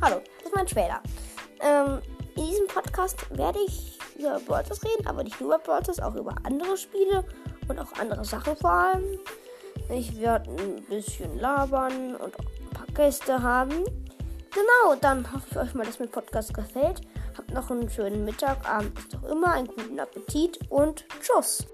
Hallo, das ist mein Trailer. Ähm, in diesem Podcast werde ich über Brawlers reden, aber nicht nur über Brawlers, auch über andere Spiele und auch andere Sachen vor allem. Ich werde ein bisschen labern und auch ein paar Gäste haben. Genau, dann hoffe ich euch mal, dass mir Podcast gefällt. Habt noch einen schönen Mittag, Abend, ist doch immer, einen guten Appetit und tschüss.